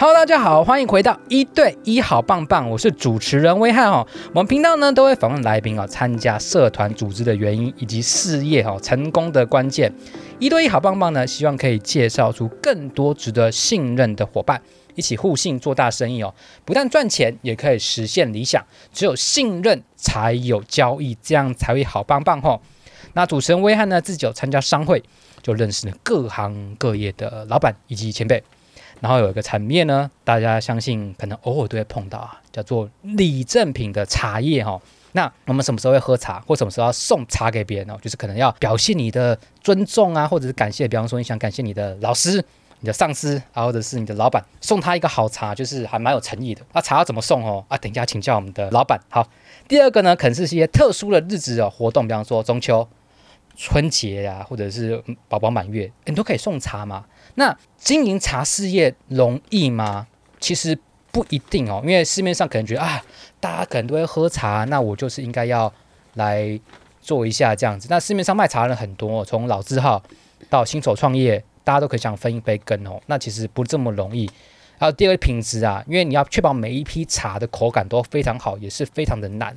Hello，大家好，欢迎回到一对一好棒棒，我是主持人威汉哦。我们频道呢都会访问来宾哦，参加社团组织的原因以及事业哦成功的关键。一对一好棒棒呢，希望可以介绍出更多值得信任的伙伴，一起互信做大生意哦。不但赚钱，也可以实现理想。只有信任才有交易，这样才会好棒棒哦。那主持人威汉呢，自己有参加商会，就认识了各行各业的老板以及前辈。然后有一个层面呢，大家相信可能偶尔都会碰到啊，叫做礼赠品的茶叶哈。那我们什么时候会喝茶，或什么时候要送茶给别人呢？就是可能要表现你的尊重啊，或者是感谢。比方说，你想感谢你的老师、你的上司啊，或者是你的老板，送他一个好茶，就是还蛮有诚意的。那茶要怎么送哦？啊，等一下请教我们的老板。好，第二个呢，可能是一些特殊的日子哦，活动，比方说中秋、春节呀、或者是宝宝满月，你都可以送茶嘛。那经营茶事业容易吗？其实不一定哦，因为市面上可能觉得啊，大家可能都会喝茶，那我就是应该要来做一下这样子。那市面上卖茶的人很多，从老字号到新手创业，大家都可以想分一杯羹哦。那其实不这么容易。还有第二个品质啊，因为你要确保每一批茶的口感都非常好，也是非常的难。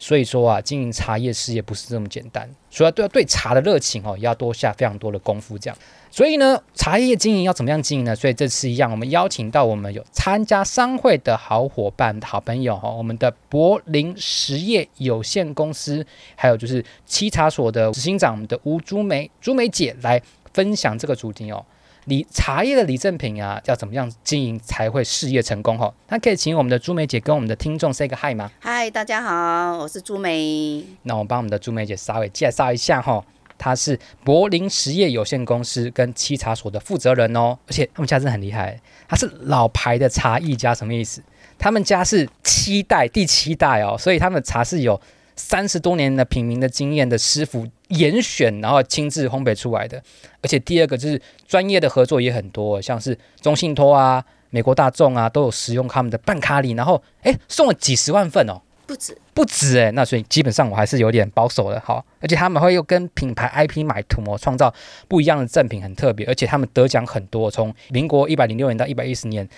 所以说啊，经营茶叶事业不是这么简单，所以要对对茶的热情哦，要多下非常多的功夫这样。所以呢，茶叶经营要怎么样经营呢？所以这次一样，我们邀请到我们有参加商会的好伙伴、好朋友哈，我们的柏林实业有限公司，还有就是七茶所的执行长我们的吴朱梅朱梅姐来分享这个主题哦。礼茶叶的礼赠品啊，要怎么样经营才会事业成功？哈，那可以请我们的朱梅姐跟我们的听众 say 个 hi 吗？嗨，大家好，我是朱梅。那我帮我们的朱梅姐稍微介绍一下哈，她是柏林实业有限公司跟七茶所的负责人哦，而且他们家真的很厉害，他是老牌的茶艺家，什么意思？他们家是七代，第七代哦，所以他们的茶是有三十多年的品茗的经验的师傅严选，然后亲自烘焙出来的。而且第二个就是专业的合作也很多，像是中信托啊、美国大众啊，都有使用他们的半卡礼，然后哎送了几十万份哦，不止不止哎，那所以基本上我还是有点保守的，好。而且他们会又跟品牌 IP 买图哦，创造不一样的赠品，很特别。而且他们得奖很多，从民国一百零六年到一百一十年。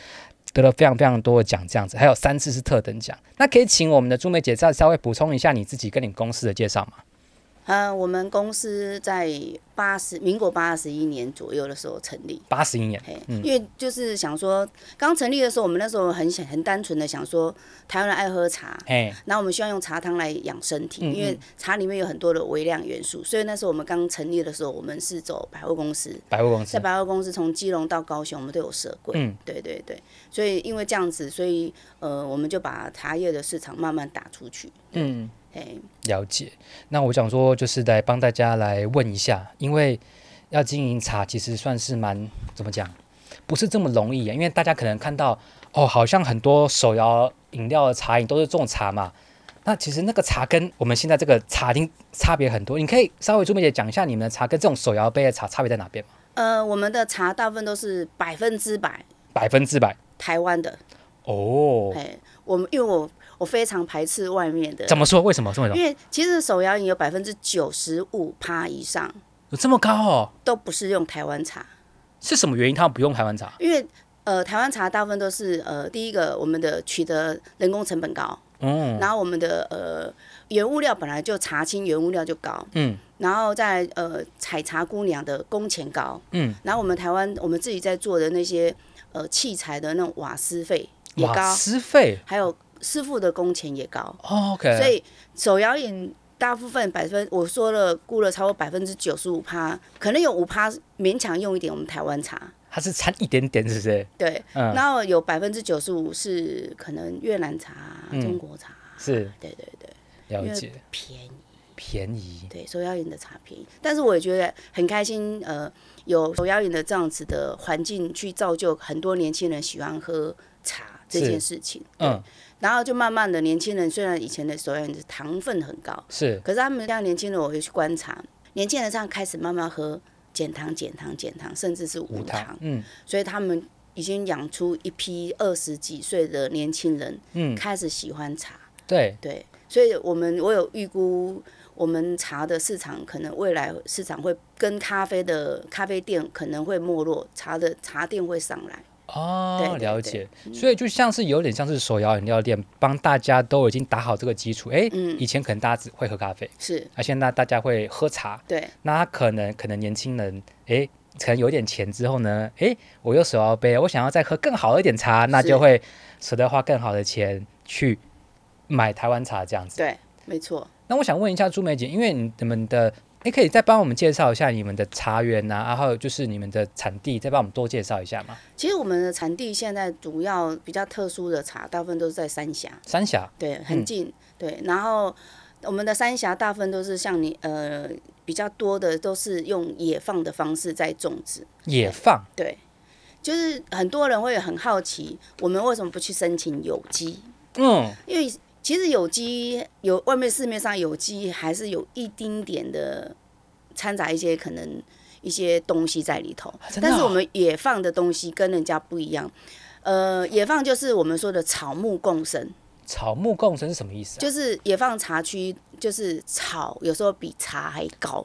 得了非常非常多的奖，这样子，还有三次是特等奖。那可以请我们的朱梅姐再稍微补充一下你自己跟你公司的介绍吗？呃，我们公司在八十民国八十一年左右的时候成立。八十一年，嗯，因为就是想说，刚成立的时候，我们那时候很想很单纯的想说，台湾人爱喝茶，哎，然后我们希望用茶汤来养身体，嗯嗯，因为茶里面有很多的微量元素，所以那时候我们刚成立的时候，我们是走百货公司，百货公司，在百货公司从基隆到高雄，我们都有设柜，嗯，对对对，所以因为这样子，所以呃，我们就把茶叶的市场慢慢打出去，嗯。了解。那我想说，就是来帮大家来问一下，因为要经营茶，其实算是蛮怎么讲，不是这么容易啊。因为大家可能看到，哦，好像很多手摇饮料的茶饮都是这种茶嘛。那其实那个茶跟我们现在这个茶厅差别很多。你可以稍微朱梅姐讲一下，你们的茶跟这种手摇杯的茶差别在哪边吗？呃，我们的茶大部分都是百分之百，百分之百台湾的。哦。哎，我们因为我。我非常排斥外面的。怎么说？为什么？为什么？因为其实手摇饮有百分之九十五趴以上，有这么高哦？都不是用台湾茶。是什么原因？他们不用台湾茶？因为呃，台湾茶大部分都是呃，第一个我们的取得人工成本高，嗯，然后我们的呃原物料本来就茶青原物料就高，嗯，然后在呃采茶姑娘的工钱高，嗯，然后我们台湾我们自己在做的那些呃器材的那种瓦斯费也高，瓦斯费还有。师傅的工钱也高，OK，所以手摇饮大部分百分，我说了估了超过百分之九十五趴，可能有五趴勉强用一点我们台湾茶，它是差一点点，是不是？对，嗯、然后有百分之九十五是可能越南茶、嗯、中国茶，是，对对对，了解，便宜，便宜，对，手摇饮的茶便宜，但是我也觉得很开心，呃，有手摇饮的这样子的环境去造就很多年轻人喜欢喝茶这件事情，嗯。然后就慢慢的，年轻人虽然以前的手摇饮是糖分很高，是，可是他们这样年轻人，我会去观察，年轻人这样开始慢慢喝减糖、减糖、减糖，甚至是无糖，嗯，所以他们已经养出一批二十几岁的年轻人，嗯，开始喜欢茶，对。对，所以我们我有预估，我们茶的市场可能未来市场会跟咖啡的咖啡店可能会没落，茶的茶店会上来。哦，对对对了解。所以就像是有点像是手摇饮料店，帮大家都已经打好这个基础。哎，嗯，以前可能大家只会喝咖啡，是，而现在大家会喝茶。对，那可能可能年轻人，哎，可能有点钱之后呢，哎，我有手摇杯，我想要再喝更好一点茶，那就会舍得花更好的钱去买台湾茶这样子。对，没错。那我想问一下朱梅姐，因为你们的，你可以再帮我们介绍一下你们的茶园呐、啊，然后就是你们的产地，再帮我们多介绍一下吗？其实我们的产地现在主要比较特殊的茶，大部分都是在三峡。三峡，对，很近，嗯、对。然后我们的三峡大部分都是像你呃比较多的都是用野放的方式在种植。野放，对，就是很多人会很好奇，我们为什么不去申请有机？嗯，因为。其实有机有外面市面上有机还是有一丁点的掺杂一些可能一些东西在里头，啊哦、但是我们野放的东西跟人家不一样。呃，野放就是我们说的草木共生。草木共生是什么意思、啊？就是野放茶区，就是草有时候比茶还高。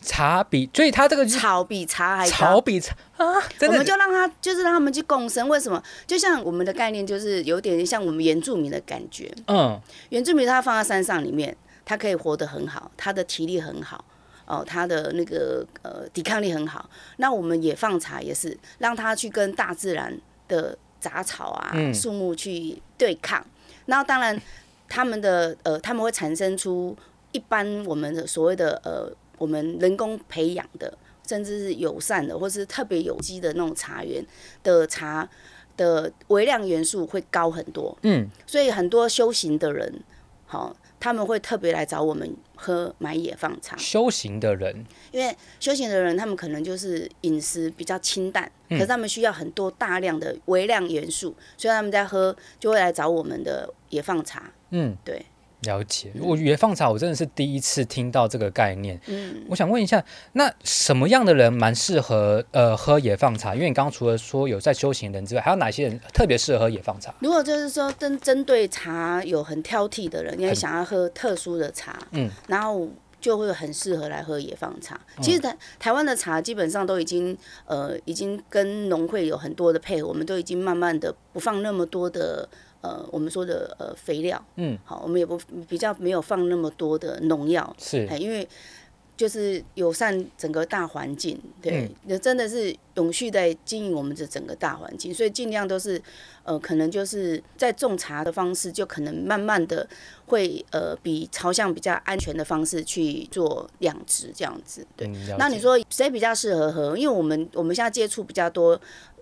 茶比，所以它这个草比茶还，草比茶啊，我们就让他就是让他们去共生。为什么？就像我们的概念，就是有点像我们原住民的感觉。嗯，原住民他放在山上里面，他可以活得很好，他的体力很好，哦，他的那个呃抵抗力很好。那我们也放茶也是让他去跟大自然的杂草啊、树木去对抗。那、嗯、当然，他们的呃他们会产生出一般我们的所谓的呃。我们人工培养的，甚至是友善的，或是特别有机的那种茶园的茶的微量元素会高很多。嗯，所以很多修行的人，好，他们会特别来找我们喝买野放茶。修行的人，因为修行的人，他们可能就是饮食比较清淡，嗯、可是他们需要很多大量的微量元素，所以他们在喝就会来找我们的野放茶。嗯，对。了解，我野放茶我真的是第一次听到这个概念。嗯，我想问一下，那什么样的人蛮适合呃喝野放茶？因为你刚刚除了说有在修行的人之外，还有哪些人特别适合喝野放茶？如果就是说针针对茶有很挑剔的人，因为想要喝特殊的茶，嗯，然后就会很适合来喝野放茶。其实台台湾的茶基本上都已经呃已经跟农会有很多的配合，我们都已经慢慢的不放那么多的。呃，我们说的呃肥料，嗯，好，我们也不比较没有放那么多的农药，是，因为就是友善整个大环境，对，那、嗯、真的是永续在经营我们的整个大环境，所以尽量都是呃，可能就是在种茶的方式，就可能慢慢的会呃，比朝向比较安全的方式去做养殖这样子，对。嗯、那你说谁比较适合喝？因为我们我们现在接触比较多。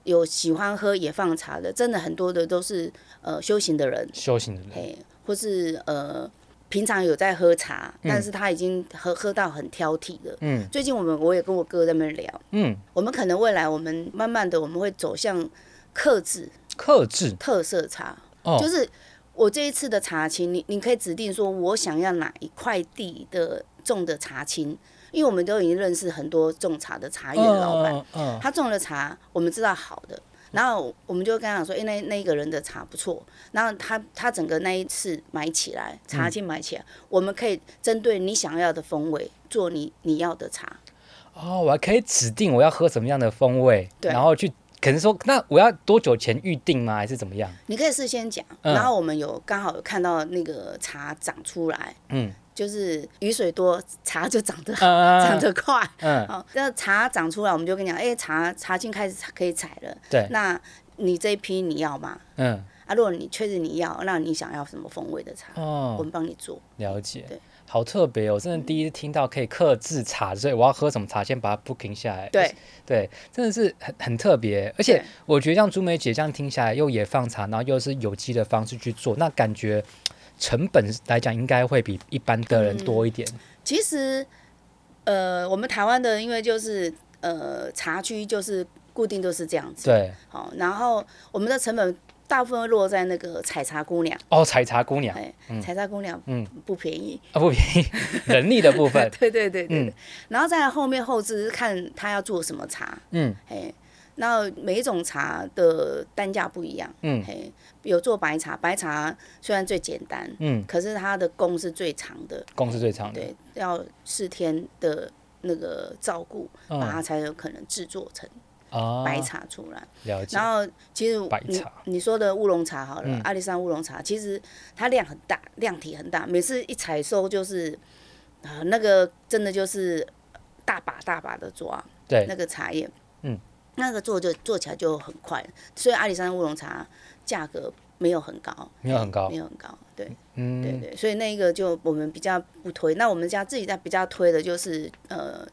有喜欢喝野放茶的，真的很多的都是呃修行的人，修行的人，嘿，或是呃平常有在喝茶，嗯、但是他已经喝喝到很挑剔了。嗯，最近我们我也跟我哥在那边聊，嗯，我们可能未来我们慢慢的我们会走向克制、克制。特色茶，哦，就是我这一次的茶青，你你可以指定说我想要哪一块地的种的茶青。因为我们都已经认识很多种茶的茶园的老板，他种的茶我们知道好的，然后我们就跟他讲说，哎，那那个人的茶不错，然后他他整个那一次买起来，茶青买起来，我们可以针对你想要的风味做你你要的茶。哦，我还可以指定我要喝什么样的风味，然后去可能说，那我要多久前预定吗？还是怎么样？你可以事先讲，然后我们有刚好有看到那个茶长出来，嗯。就是雨水多，茶就长得好，长得快。嗯，好，那茶长出来，我们就跟你讲，哎，茶茶青开始可以采了。对，那你这一批你要吗？嗯，啊，如果你确实你要，那你想要什么风味的茶？哦，我们帮你做。了解。对，好特别哦，我真的第一次听到可以克制茶，所以我要喝什么茶，先把它 booking 下来。对，对，真的是很很特别，而且我觉得像朱梅姐这样听下来，又野放茶，然后又是有机的方式去做，那感觉。成本来讲，应该会比一般的人多一点。嗯、其实，呃，我们台湾的，因为就是呃茶区就是固定都是这样子。对。好，然后我们的成本大部分会落在那个采茶姑娘。哦，采茶姑娘。哎，采茶姑娘，嗯，不便宜。啊，不便宜，人力的部分。对对对对。嗯、然后在后面后制看他要做什么茶。嗯。哎。那每一种茶的单价不一样，嗯，嘿，有做白茶，白茶虽然最简单，嗯，可是它的工是最长的，工是最长的，对，要四天的那个照顾，把它才有可能制作成，白茶出来。了解。然后其实你你说的乌龙茶好了，嗯、阿里山乌龙茶其实它量很大，量体很大，每次一采收就是啊、呃，那个真的就是大把大把的抓，对，那个茶叶，嗯，那个做就做起来就很快，所以阿里山乌龙茶价格没有很高，没有很高，没有很高，对，嗯，对对，所以那一个就我们比较不推。那我们家自己在比较推的就是呃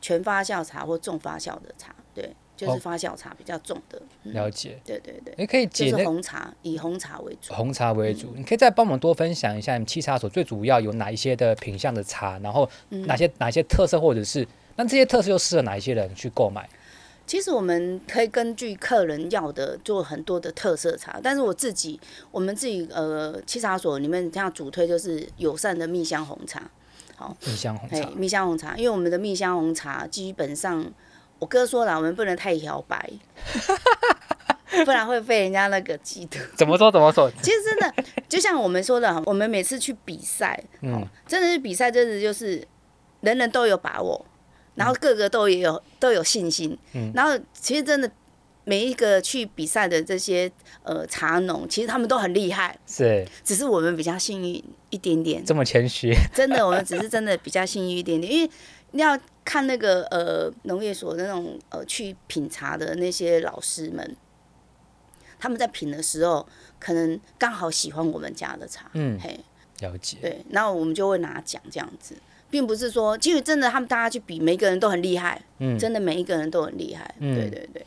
全发酵茶或重发酵的茶，对，就是发酵茶比较重的。哦嗯、了解，对对对，你可以解就是红茶，以红茶为主。红茶为主，嗯、你可以再帮我们多分享一下，你七茶所最主要有哪一些的品相的茶，然后哪些、嗯、哪些特色，或者是那这些特色又适合哪一些人去购买？其实我们可以根据客人要的做很多的特色茶，但是我自己，我们自己呃七茶所里面像主推就是友善的蜜香红茶，好，蜜香红茶，蜜香红茶，因为我们的蜜香红茶基本上，我哥说了，我们不能太摇摆，不然会被人家那个记得。怎么说怎么说？其实真的就像我们说的，我们每次去比赛，嗯，真的是比赛，真的就是人人都有把握。然后个个都也有都有信心，嗯、然后其实真的每一个去比赛的这些呃茶农，其实他们都很厉害，是，只是我们比较幸运一点点。这么谦虚？真的，我们只是真的比较幸运一点点，因为你要看那个呃农业所的那种呃去品茶的那些老师们，他们在品的时候，可能刚好喜欢我们家的茶，嗯，嘿，了解。对，然后我们就会拿奖这样子。并不是说，其实真的，他们大家去比，每一个人都很厉害，嗯，真的每一个人都很厉害，嗯，对对对。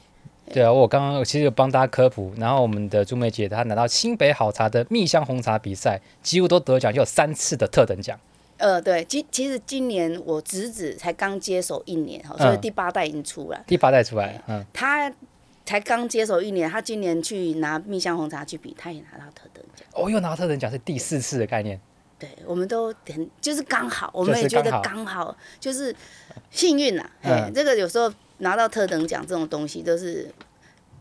对啊，我刚刚其实有帮大家科普，然后我们的朱梅姐她拿到新北好茶的蜜香红茶比赛，几乎都得奖，就有三次的特等奖。呃，对，其其实今年我侄子才刚接手一年，哈，所以第八代已经出来，第八代出来，嗯，他才刚接手一年，他今年去拿蜜香红茶去比，他也拿到特等奖。哦，又拿到特等奖是第四次的概念。对，我们都很就是刚好，我们也觉得刚好，就是幸运啦。哎、嗯，这个有时候拿到特等奖这种东西，都是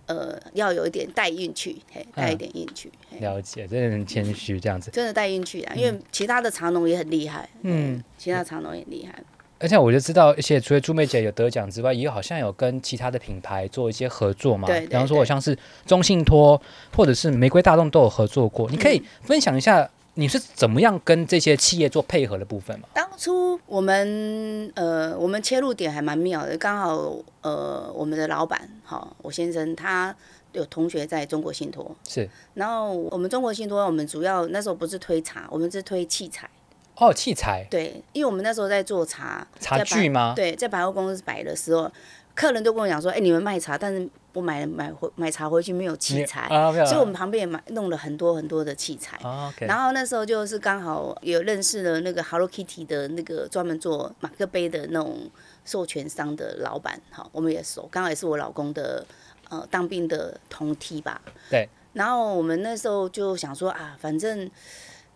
呃要有一点带运气，嘿，带一点运气。嗯、了解，真的很谦虚这样子。真的带运气啊，因为其他的茶农也很厉害。嗯，其他茶农也厉害。而且我就知道，而且除了朱妹姐有得奖之外，也好像有跟其他的品牌做一些合作嘛。对，对，对。比方说，我像是中信托或者是玫瑰大众都有合作过，你可以分享一下。你是怎么样跟这些企业做配合的部分吗？当初我们呃，我们切入点还蛮妙的，刚好呃，我们的老板哈，我先生他有同学在中国信托，是，然后我们中国信托，我们主要那时候不是推茶，我们是推器材。哦，器材。对，因为我们那时候在做茶，茶具吗？对，在百货公司摆的时候，客人都跟我讲说，哎，你们卖茶，但是。我买买回买茶回去没有器材，啊、所以我们旁边也买弄了很多很多的器材。啊 okay、然后那时候就是刚好有认识了那个 Hello Kitty 的那个专门做马克杯的那种授权商的老板，哈，我们也熟，刚好也是我老公的呃当兵的同梯吧。对。然后我们那时候就想说啊，反正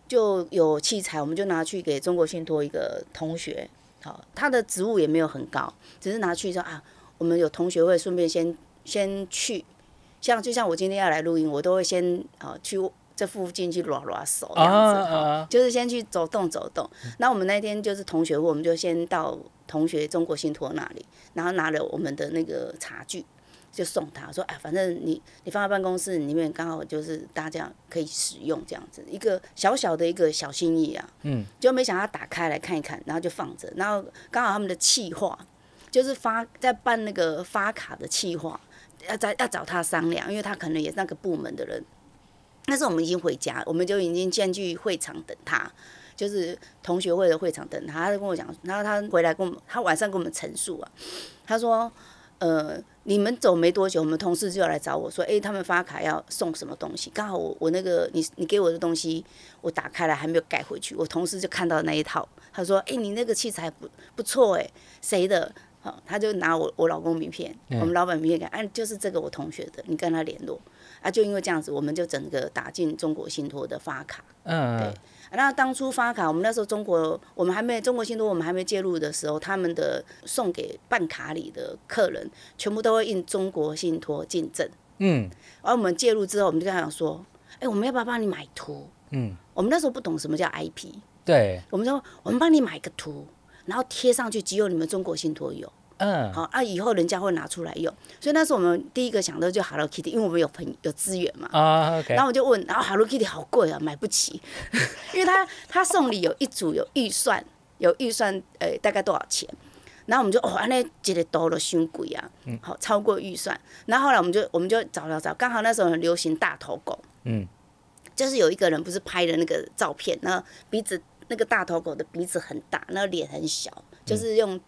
就有器材，我们就拿去给中国信托一个同学，好，他的职务也没有很高，只是拿去说啊，我们有同学会顺便先。先去，像就像我今天要来录音，我都会先啊、呃、去这附近去拉拉手这样子哈，啊、就是先去走动走动。那、嗯、我们那天就是同学会，我们就先到同学中国信托那里，然后拿了我们的那个茶具，就送他说，哎，反正你你放在办公室里面，刚好就是大家可以使用这样子，一个小小的一个小心意啊。嗯。就没想到打开来看一看，然后就放着，然后刚好他们的企划就是发在办那个发卡的计划。要找要找他商量，因为他可能也是那个部门的人。那时候我们已经回家，我们就已经先去会场等他，就是同学会的会场等他。他就跟我讲，然后他回来跟我们，他晚上跟我们陈述啊，他说：“呃，你们走没多久，我们同事就要来找我说，诶，他们发卡要送什么东西？刚好我我那个你你给我的东西，我打开来还没有盖回去，我同事就看到那一套，他说：诶，你那个器材不不错，诶，谁的？”好，他就拿我我老公名片，嗯、我们老板名片看，哎、啊，就是这个我同学的，你跟他联络，啊，就因为这样子，我们就整个打进中国信托的发卡，嗯，对，那当初发卡，我们那时候中国，我们还没中国信托，我们还没介入的时候，他们的送给办卡里的客人，全部都会印中国信托进证，嗯，而我们介入之后，我们就跟他讲说，哎、欸，我们要不要帮你买图？嗯，我们那时候不懂什么叫 IP，对，我们说我们帮你买个图。然后贴上去，只有你们中国信托有，嗯，好啊，以后人家会拿出来用。所以那时候我们第一个想到就 Hello Kitty，因为我们有朋友有资源嘛。啊，OK。然后我就问，然后 Hello Kitty 好贵啊，买不起，因为他他送礼有一组有预算，有预算，呃、欸，大概多少钱？然后我们就哦，安尼一个多了伤贵啊，好超过预算。然后后来我们就我们就找找找，刚好那时候很流行大头狗，嗯，就是有一个人不是拍的那个照片，然后鼻子那个大头狗的鼻子很大，那个脸很小，就是用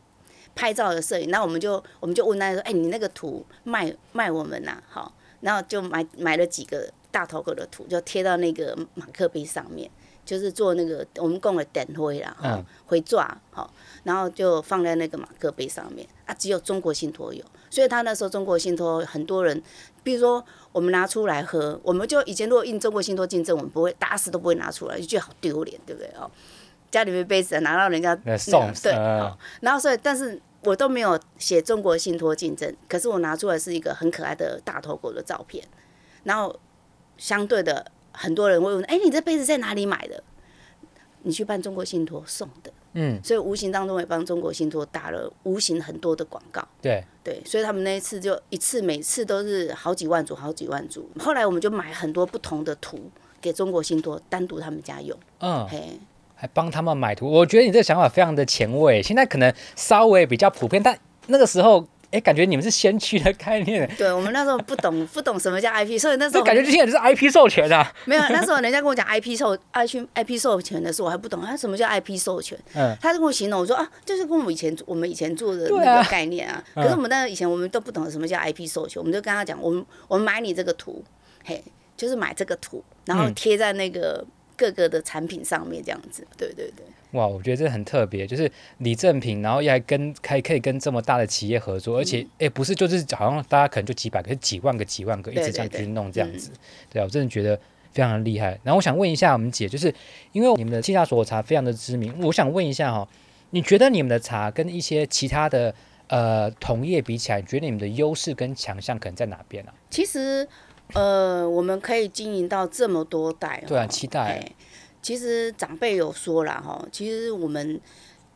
拍照的摄影。然后我们就我们就问他说，哎，你那个图卖卖我们呐？好，然后就买买了几个大头狗的图，就贴到那个马克杯上面。就是做那个我们供的点灰啦，哈，回抓，好，然后就放在那个马克杯上面啊，只有中国信托有，所以他那时候中国信托很多人，比如说我们拿出来喝，我们就以前如果印中国信托进证，我们不会打死都不会拿出来，就觉得好丢脸，对不对哦？家里面杯子拿到人家送，对，好，然后所以但是我都没有写中国信托进证，可是我拿出来是一个很可爱的大头狗的照片，然后相对的。很多人会问：“哎、欸，你这杯子在哪里买的？你去办中国信托送的。”嗯，所以无形当中也帮中国信托打了无形很多的广告。对对，所以他们那一次就一次每次都是好几万组，好几万组。后来我们就买很多不同的图给中国信托单独他们家用。嗯，嘿，还帮他们买图。我觉得你这个想法非常的前卫。现在可能稍微比较普遍，但那个时候。哎，感觉你们是先驱的概念。对，我们那时候不懂，不懂什么叫 IP，所以那时候感觉这些人是 IP 授权啊。没有，那时候人家跟我讲 IP 授 IP IP 授权的时候，我还不懂啊，什么叫 IP 授权？嗯，他就跟我形容，我说啊，就是跟我们以前我们以前做的那个概念啊。啊可是我们那以前我们都不懂什么叫 IP 授权，我们就跟他讲，我们我们买你这个图，嘿，就是买这个图，然后贴在那个各个的产品上面这样子。对对对。哇，我觉得这很特别，就是李正平，然后也还跟还可以跟这么大的企业合作，而且哎，不是就是好像大家可能就几百个，是几万个、几万个一直这样去弄这样子，对，对，对，对啊，我真的觉得非常的厉害。然后我想问一下我们姐，就是因为你们的七大所茶非常的知名，我想问一下哈，你觉得你们的茶跟一些其他的呃同业比起来，你觉得你们的优势跟强项可能在哪边呢、啊？其实呃，我们可以经营到这么多代，对啊，期待。其实长辈有说了哈，其实我们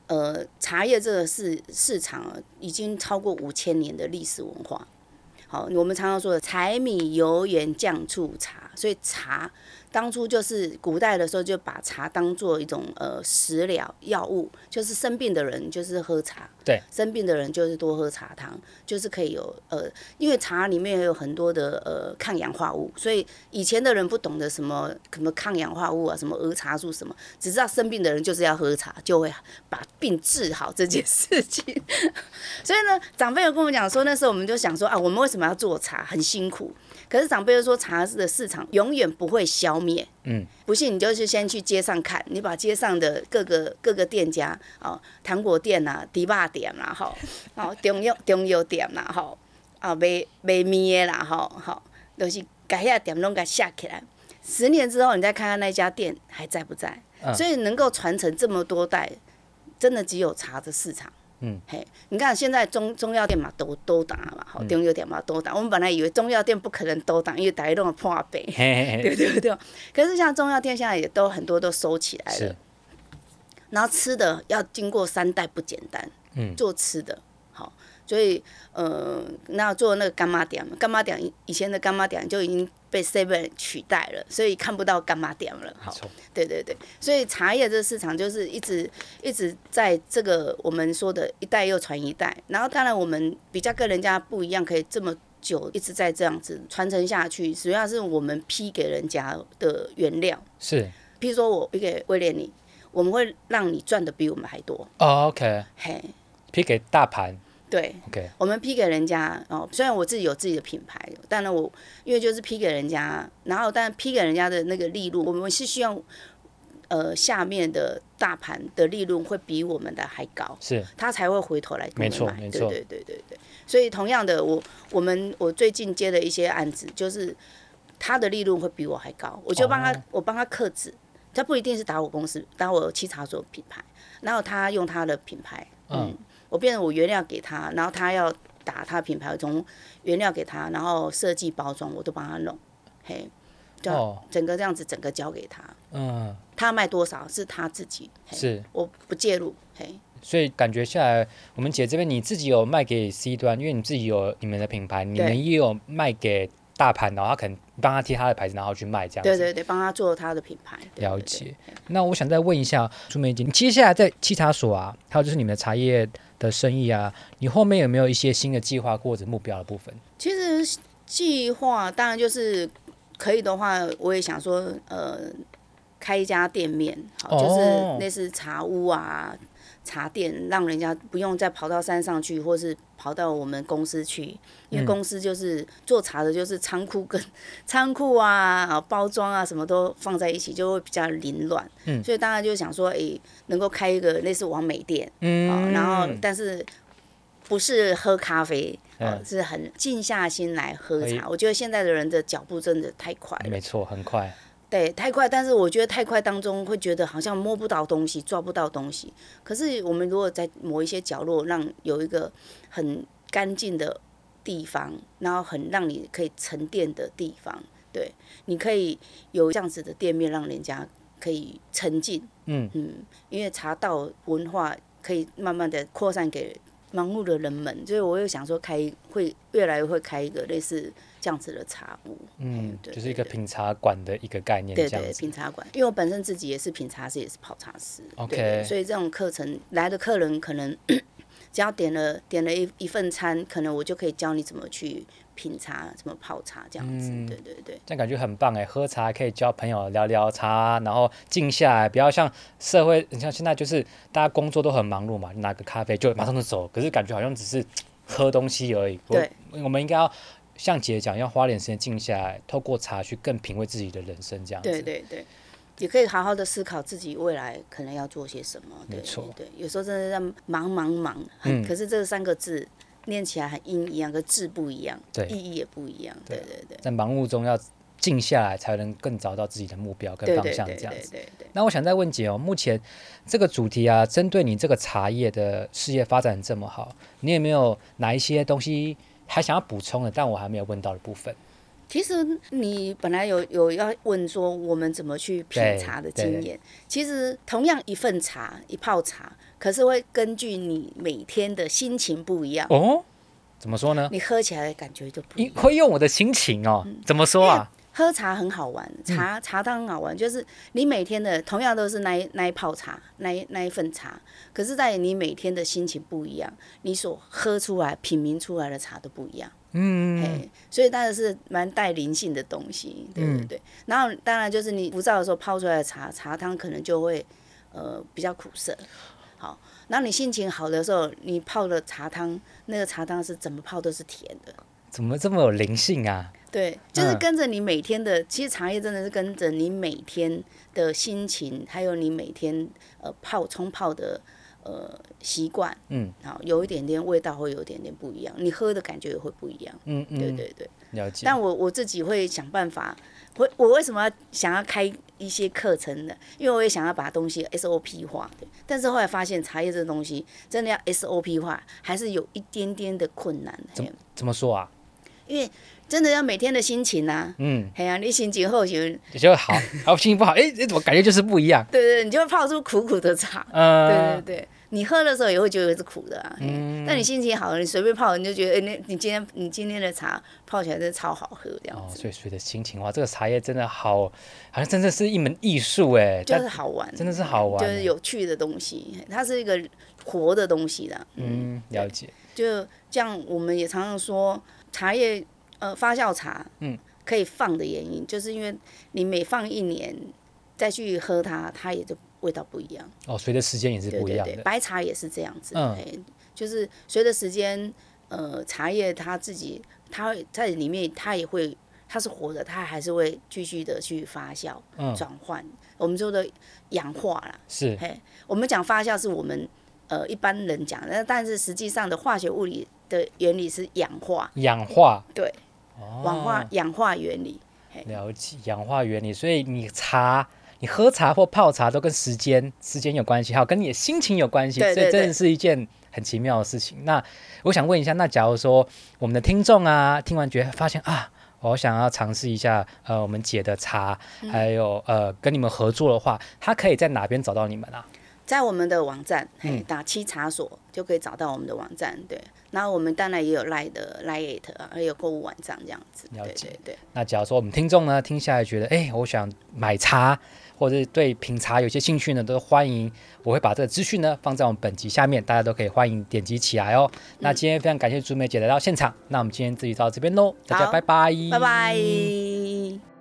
呃茶叶这个市市场已经超过五千年的历史文化。好，我们常常说的柴米油盐酱醋茶，所以茶。当初就是古代的时候，就把茶当做一种呃食疗药物，就是生病的人就是喝茶，对，生病的人就是多喝茶汤，就是可以有呃，因为茶里面有很多的呃抗氧化物，所以以前的人不懂得什么什么抗氧化物啊，什么儿茶素什么，只知道生病的人就是要喝茶，就会把病治好这件事情。所以呢，长辈有跟我讲说，那时候我们就想说啊，我们为什么要做茶，很辛苦。可是长辈又说，茶的市场永远不会消灭。嗯，不信你就是先去街上看，你把街上的各个各个店家，哦，糖果店呐、啊，迪霸店啦，吼，哦，中药中药店啦，吼，啊，卖卖面的啦，吼，吼，都是改下店拢给下起来。十年之后，你再看看那家店还在不在？所以能够传承这么多代，真的只有茶的市场。嗯，嘿，你看现在中中药店嘛都都打嘛，好，中药店嘛都打。我们本来以为中药店不可能都打，因为大家都破病，对对对。可是像中药店现在也都很多都收起来了。然后吃的要经过三代不简单，嗯，做吃的，好，所以呃，那做那个干妈店，干妈店以前的干妈店就已经。被 Seven 取代了，所以看不到柑仔店了。好，对对对，所以茶叶这个市场就是一直一直在这个我们说的一代又传一代。然后当然我们比较跟人家不一样，可以这么久一直在这样子传承下去，主要是我们批给人家的原料是，譬如说我批给威廉你，我们会让你赚的比我们还多。哦，OK，嘿，批给大盘。对.我们批给人家哦。虽然我自己有自己的品牌，但呢，我因为就是批给人家，然后但批给人家的那个利润，我们是希望呃下面的大盘的利润会比我们的还高，是，他才会回头来跟我们买。没错，没错，对对对对对。所以同样的，我我们我最近接的一些案子，就是他的利润会比我还高，我就帮他，oh. 我帮他克制，他不一定是打我公司，打我七茶所品牌，然后他用他的品牌，嗯。嗯我变成我原料给他，然后他要打他品牌，从原料给他，然后设计包装我都帮他弄，嘿，就整个这样子，整个交给他。嗯，他卖多少是他自己，是我不介入。嘿，所以感觉下来，我们姐这边你自己有卖给 C 端，因为你自己有你们的品牌，你们也有卖给大盘，然后他可能帮他贴他的牌子，然后去卖这样子。对对对，帮他做他的品牌。了解。那我想再问一下朱梅姐，接下来在沏茶所啊，还有就是你们的茶叶的生意啊，你后面有没有一些新的计划或者目标的部分？其实计划当然就是可以的话，我也想说，呃。开一家店面，好，就是类似茶屋啊、茶店，让人家不用再跑到山上去，或是跑到我们公司去，因为公司就是做茶的，就是仓库跟仓库啊、包装啊什么都放在一起，就会比较凌乱。嗯，所以大家就想说，哎，能够开一个类似网美店，嗯，然后但是不是喝咖啡，嗯，是很静下心来喝茶。我觉得现在的人的脚步真的太快了，没错，很快。对，太快，但是我觉得太快当中会觉得好像摸不到东西，抓不到东西。可是我们如果在某一些角落，让有一个很干净的地方，然后很让你可以沉淀的地方，对，你可以有这样子的店面，让人家可以沉浸。嗯嗯，因为茶道文化可以慢慢的扩散给忙碌的人们，所以我又想说开会越来越会开一个类似。这样子的茶屋，嗯，对就是一个品茶馆的一个概念，对对，对，品茶馆。因为我本身自己也是品茶师，也是泡茶师，OK，所以这种课程来的客人可能 只要点了点了一一份餐，可能我就可以教你怎么去品茶，怎么泡茶这样子，嗯、对对对。这样感觉很棒哎，喝茶可以交朋友，聊聊茶，然后静下来，不要像社会，你像现在就是大家工作都很忙碌嘛，拿个咖啡就马上就走，可是感觉好像只是 喝东西而已。对，我，我们应该要。像姐讲，要花点时间静下来，透过茶去更品味自己的人生，这样子。对对对，也可以好好的思考自己未来可能要做些什么。没错。对，有时候真的在忙忙忙，嗯，可是这三个字念起来很音一样，可字不一样，对，意义也不一样。对对对。在忙碌中要静下来，才能更找到自己的目标跟方向，这样子。对对对对。那我想再问姐哦，目前这个主题啊，针对你这个茶叶的事业发展这么好，你有没有哪一些东西？还想要补充的，但我还没有问到的部分。其实你本来有有要问说我们怎么去品茶的经验。其实同样一份茶一泡茶，可是会根据你每天的心情不一样。哦，怎么说呢？你喝起来的感觉就不一样。会用我的心情哦？嗯、怎么说啊？喝茶很好玩，茶茶汤很好玩，就是你每天的同样都是那一那一泡茶，那一那一份茶，可是在你每天的心情不一样，你所喝出来、品茗出来的茶都不一样。嗯，嘿，所以当然是蛮带灵性的东西，对对对。然后当然就是你浮躁的时候泡出来的茶，茶汤可能就会呃比较苦涩。好，然后你心情好的时候，你泡的茶汤，那个茶汤是怎么泡都是甜的。怎么这么有灵性啊？对，就是跟着你每天的，嗯、其实茶叶真的是跟着你每天的心情，还有你每天呃泡冲泡的呃习惯，嗯，好，有一点点味道会有一点点不一样，你喝的感觉也会不一样，嗯嗯，对对对，了解。但我我自己会想办法，我我为什么要想要开一些课程呢？因为我也想要把东西 SOP 化，对。但是后来发现茶叶这个东西真的要 SOP 化，还是有一点点的困难。怎怎么说啊？因为真的要每天的心情呐、啊，嗯，哎呀、啊，你心情好就就好，好 心情不好，哎、欸，怎么感觉就是不一样？对，对对，你就会泡出苦苦的茶，嗯，对对对，你喝的时候也会觉得是苦的啊，嗯，但你心情好了，你随便泡，你就觉得，哎、欸，那你今天你今天的茶泡起来真的超好喝，这样子。哦，所以随着心情哇，这个茶叶真的好，好像真的是一门艺术哎，就是好玩，真的是好玩，就是有趣的东西，它是一个活的东西的，嗯，了解。就这样，我们也常常说茶叶。呃，发酵茶，嗯，可以放的原因，就是因为你每放一年再去喝它，它也就味道不一样。哦，随着时间也是不一样的。对对对，白茶也是这样子，嗯，就是随着时间，呃，茶叶它自己，它在里面，它也会，它是活的，它还是会继续的去发酵、转换。我们说的氧化啦，是，嘿，我们讲发酵是我们呃一般人讲的，但是实际上的化学物理的原理是氧化。氧化，对。氧化氧化原理，了解氧化原理，所以你茶，你喝茶或泡茶都跟时间时间有关系，还有跟你的心情有关系，对对对，所以真的是一件很奇妙的事情。那我想问一下，那假如说我们的听众啊，听完觉得发现啊，我想要尝试一下呃我们姐的茶，还有呃跟你们合作的话，他可以在哪边找到你们啊？在我们的网站，嘿、打七茶所就可以找到我们的网站。对，然后我们当然也有 Line 的 Line it 还有购物网站这样子。了解，对。那假如说我们听众呢听下来觉得，哎，我想买茶，或者是对品茶有些兴趣呢，都欢迎，我会把这个资讯呢放在我们本集下面，大家都可以欢迎点击起来哦。嗯、那今天非常感谢朱梅姐来到现场，那我们今天自己到这边喽，大家拜拜，拜拜。